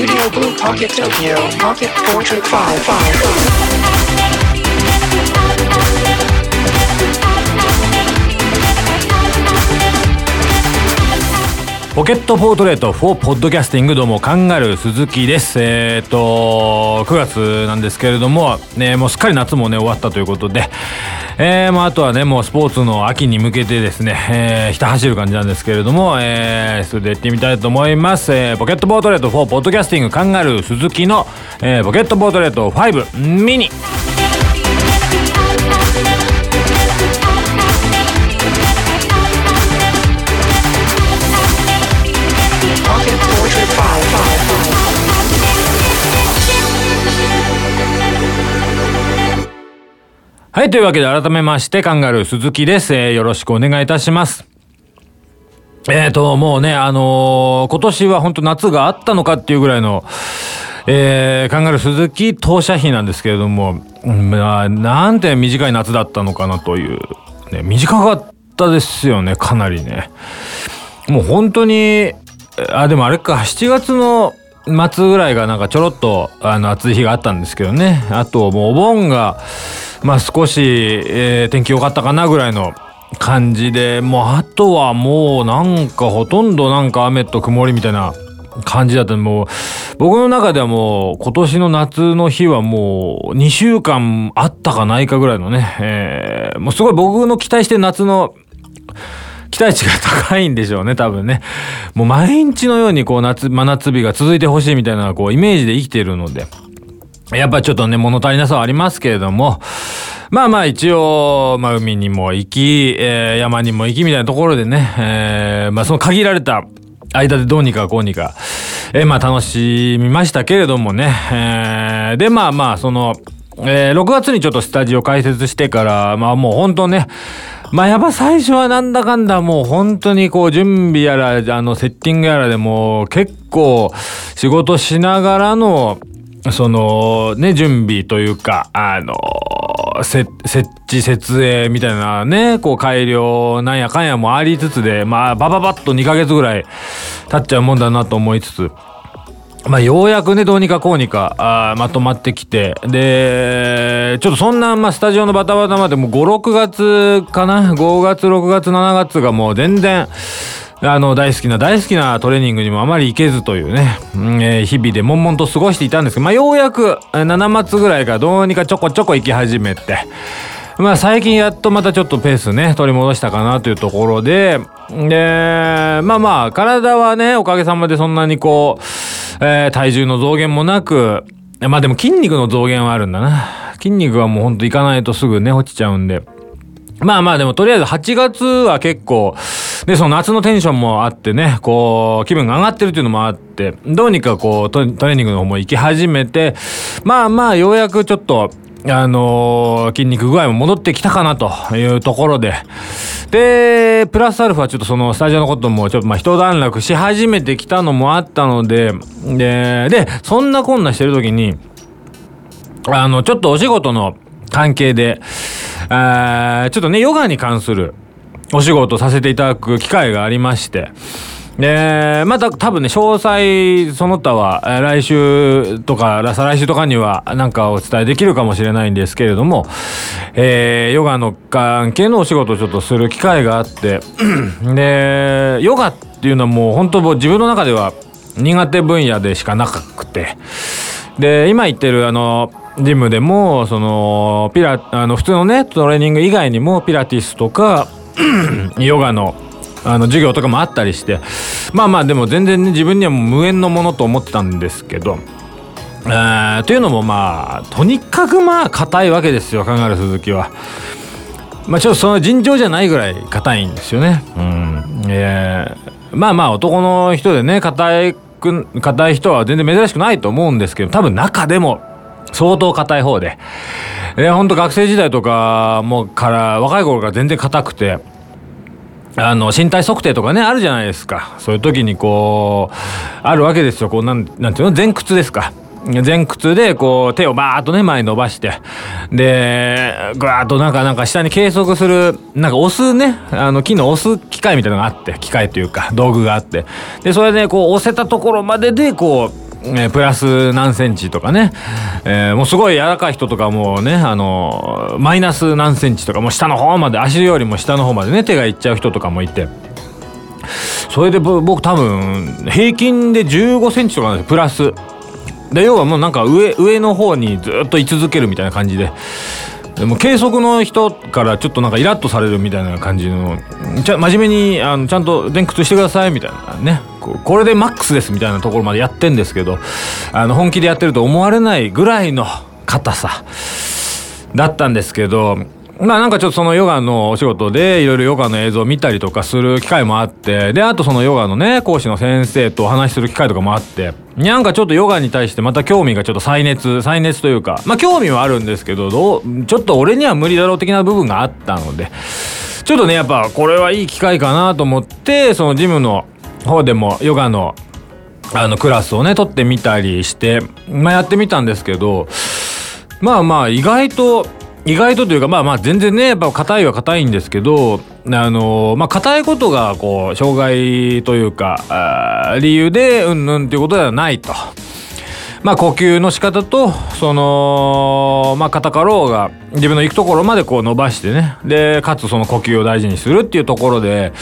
Studio Blue Pocket Tokyo Pocket Portrait 55. ポケットポートレート4ポッドキャスティングどうもカンガルー鈴木です。えっ、と9月なんですけれどもねもうすっかり夏もね終わったということで。えー、まああとはねもうスポーツの秋に向けてですね、えー、ひた走る感じなんですけれども、えー、それでやってみたいと思います、えー、ポケットポートレート4ポッドキャスティングカンガルー鈴木の、えー、ポケットポートレート5ミニ。はい、というわけで改めまして、カンガルー鈴木です。えーよろしくお願いいたします。えーと、もうね、あのー今年は本当夏があったのかっていうぐらいの、えーカンガルー鈴木当社費なんですけれども、うん、なんて短い夏だったのかなという、ね、短かったですよね、かなりね。もう本当に、あ、でもあれか、7月の末ぐらいがなんかちょろっとあの暑い日があったんですけどね。あともうお盆が、まあ少し、えー天気良かったかなぐらいの感じで、もうあとはもうなんかほとんどなんか雨と曇りみたいな感じだったもう僕の中ではもう今年の夏の日はもう2週間あったかないかぐらいのね、えーもうすごい僕の期待して夏の期待値が高いんでしょうね、多分ね。もう毎日のようにこう夏、真夏日が続いてほしいみたいなこうイメージで生きてるので。やっぱちょっとね、物足りなさはありますけれども、まあまあ一応、まあ海にも行き、えー山にも行きみたいなところでね、えーまあその限られた間でどうにかこうにか、えーまあ楽しみましたけれどもね、えーでまあまあその、えー6月にちょっとスタジオ開設してから、まあもう本当ね、まあやっぱ最初はなんだかんだもう本当にこう準備やら、あのセッティングやらでも結構仕事しながらの、そのね、準備というか、あの、設置設営みたいなね、こう改良なんやかんやもありつつで、まあバババッと2ヶ月ぐらい経っちゃうもんだなと思いつつ、まあ、ようやくね、どうにかこうにか、まとまってきて、で、ちょっとそんな、まあ、スタジオのバタバタまでもう5、6月かな ?5 月、6月、7月がもう全然、あの、大好きな、大好きなトレーニングにもあまり行けずというね、えー日々で悶々と過ごしていたんですけど、まあ、ようやく、えー7月ぐらいからどうにかちょこちょこ行き始めて、まあ最近やっとまたちょっとペースね、取り戻したかなというところで、で、まあまあ、体はね、おかげさまでそんなにこう、えー体重の増減もなく、まあでも筋肉の増減はあるんだな。筋肉はもうほんといかないとすぐね、落ちちゃうんで。まあまあでもとりあえず8月は結構、で、その夏のテンションもあってね、こう、気分が上がってるっていうのもあって、どうにかこうト、トレーニングの方も行き始めて、まあまあようやくちょっと、あのー筋肉具合も戻ってきたかなというところで。で、プラスアルファちょっとそのスタジオのこともちょっとまあ一段落し始めてきたのもあったので、で、で、そんなこんなしてる時に、あの、ちょっとお仕事の関係で、あちょっとね、ヨガに関するお仕事させていただく機会がありまして、で、また多分ね、詳細その他は、来週とか、再来週とかにはなんかお伝えできるかもしれないんですけれども、えーヨガの関係のお仕事をちょっとする機会があって、で、ヨガっていうのはもう本当自分の中では苦手分野でしかなくて、で今言ってるあのジムでもそのピラあの普通のねトレーニング以外にもピラティスとか ヨガのあの授業とかもあったりしてまあまあでも全然ね自分には無縁のものと思ってたんですけど。えーというのもまあとにかくまあ硬いわけですよカンガルー鈴木は。まあちょっとその尋常じゃないぐらい硬いんですよね。うん。えーまあまあ男の人でね、硬い、硬い人は全然珍しくないと思うんですけど、多分中でも相当硬い方で。えー、ほんと学生時代とかもから、若い頃から全然硬くて、あの、身体測定とかね、あるじゃないですか。そういう時にこう、あるわけですよ。こう、なん、なんていうの？前屈ですか。前屈でこう手をバーッとね前に伸ばしてでぐわーっとなんかなんか下に計測するなんか押すねあの木の押す機械みたいなのがあって機械というか道具があってでそれでこう押せたところまででこうえープラス何センチとかね、えーもうすごい柔らかい人とかもうねあのマイナス何センチとかもう下の方まで足よりも下の方までね手がいっちゃう人とかもいて。それで僕多分平均で15センチとかなんですよプラス。で要はもうなんか上上の方にずっと居続けるみたいな感じで。でも計測の人からちょっとなんかイラッとされるみたいな感じのちゃ真面目にあのちゃんと前屈してくださいみたいなね。これでマックスですみたいなところまでやってんですけどあの本気でやってると思われないぐらいの硬さ。だったんですけどまあなんかちょっとそのヨガのお仕事でいろいろヨガの映像を見たりとかする機会もあってであとそのヨガのね講師の先生とお話しする機会とかもあってなんかちょっとヨガに対してまた興味がちょっと再熱再熱というかまあ興味はあるんですけどどうちょっと俺には無理だろう的な部分があったのでちょっとねやっぱこれはいい機会かなと思ってそのジムの方でもヨガのあのクラスをね取ってみたりして、まあ、やってみたんですけどまあまあ意外と意外とというかまあまあ全然ねやっぱ硬いは硬いんですけどあのまあ硬いことがこう障害というか理由でうんうんっていうことではないと。まあ呼吸の仕方とそのまあ硬かろうが自分の行くところまでこう伸ばしてね。でかつその呼吸を大事にするっていうところで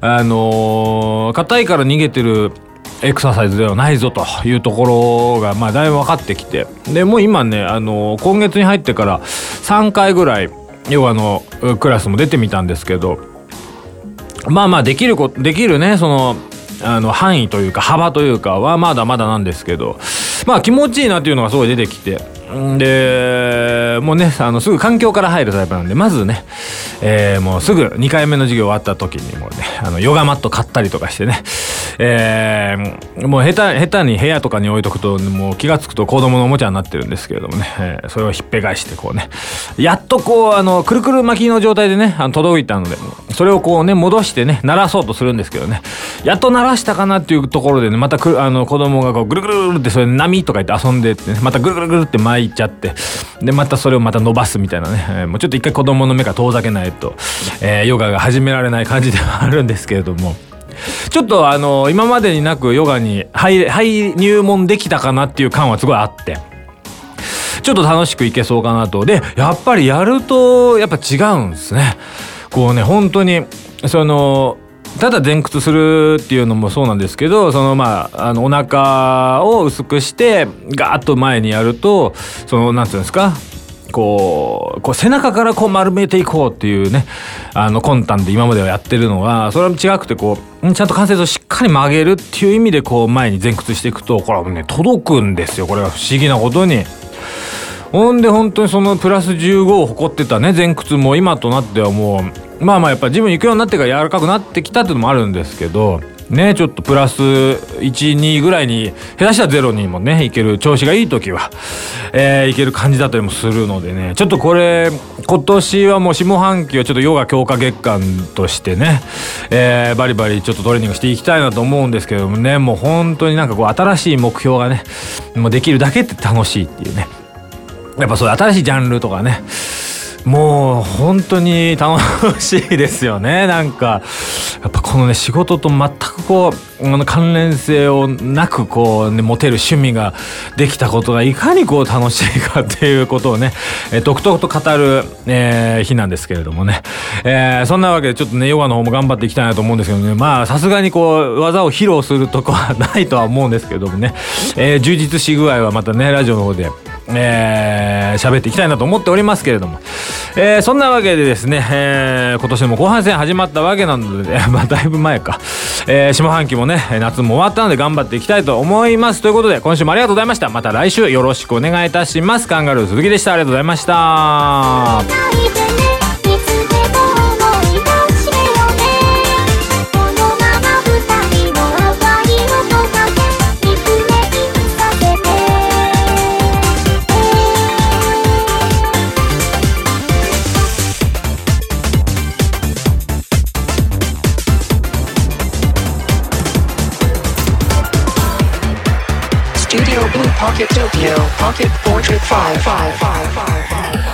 あのー硬いから逃げてるエクササイズではないぞというところがまあだいぶ分かってきて。でもう今ねあのー今月に入ってから3回ぐらいヨガのクラスも出てみたんですけどまあまあできるこできるねそのあの範囲というか幅というかはまだまだなんですけどまあ気持ちいいなっていうのがすごい出てきて。でもうねあのすぐ環境から入るタイプなんでまずね、えーもうすぐ2回目の授業終わった時にもうねあのヨガマット買ったりとかしてね、えーもう下手下手に部屋とかに置いとくともう気が付くと子供のおもちゃになってるんですけれどもね、えーそれをひっぺ返してこうねやっとこうあのくるくる巻きの状態でねあの届いたのでそれをこうね戻してね鳴らそうとするんですけどねやっと鳴らしたかなっていうところでねまたくあの子供がこうぐるぐるってそれ波とか言って遊んでってねまたぐるぐるぐるって巻いちゃって。でまたそれをまた伸ばすみたいなね、えーもうちょっと一回子供の目から遠ざけないと、えーヨガが始められない感じではあるんですけれども。ちょっとあの今までになくヨガに入入入門できたかなっていう感はすごいあって。ちょっと楽しくいけそうかなと。でやっぱりやるとやっぱ違うんですね。こうね本当にそのただ前屈するっていうのもそうなんですけどそのまああのお腹を薄くしてガーッと前にやるとそのなんていうんですかこうこう背中からこう丸めていこうっていうねあの魂胆で今まではやってるのがそれは違くてこうちゃんと関節をしっかり曲げるっていう意味でこう前に前屈していくとこれはね届くんですよこれが不思議なことに。ほんで本当にそのプラス15を誇ってたね前屈も今となってはもうまあまあやっぱジム行くようになってから柔らかくなってきたっていうのもあるんですけどねちょっとプラス12ぐらいに下手したらゼロにもねいける調子がいい時は、えーいける感じだったりもするのでねちょっとこれ今年はもう下半期はちょっとヨガ強化月間としてね、えーバリバリちょっとトレーニングしていきたいなと思うんですけどもねもう本当になんかこう新しい目標がねもうできるだけって楽しいっていうね。やっぱそういう新しいジャンルとかねもう本当に楽しいですよね。なんかやっぱこのね仕事と全くこうあの関連性をなくこうね持てる趣味ができたことがいかにこう楽しいかっていうことをね、えー、とくと語る、えー日なんですけれどもね、えーそんなわけでちょっとねヨガの方も頑張っていきたいなと思うんですけどね。まあさすがにこう技を披露するとこはないとは思うんですけどもね、え充実し具合はまたねラジオの方でえー喋っていきたいなと思っておりますけれども、えーそんなわけでですね、えー今年も後半戦始まったわけなので、まあだいぶ前か、えー下半期もね夏も終わったので頑張っていきたいと思います。ということで今週もありがとうございました。また来週よろしくお願いいたします。カンガルー鈴木でした。ありがとうございました。Studio Blue Pocket Tokyo Pocket Portrait 5.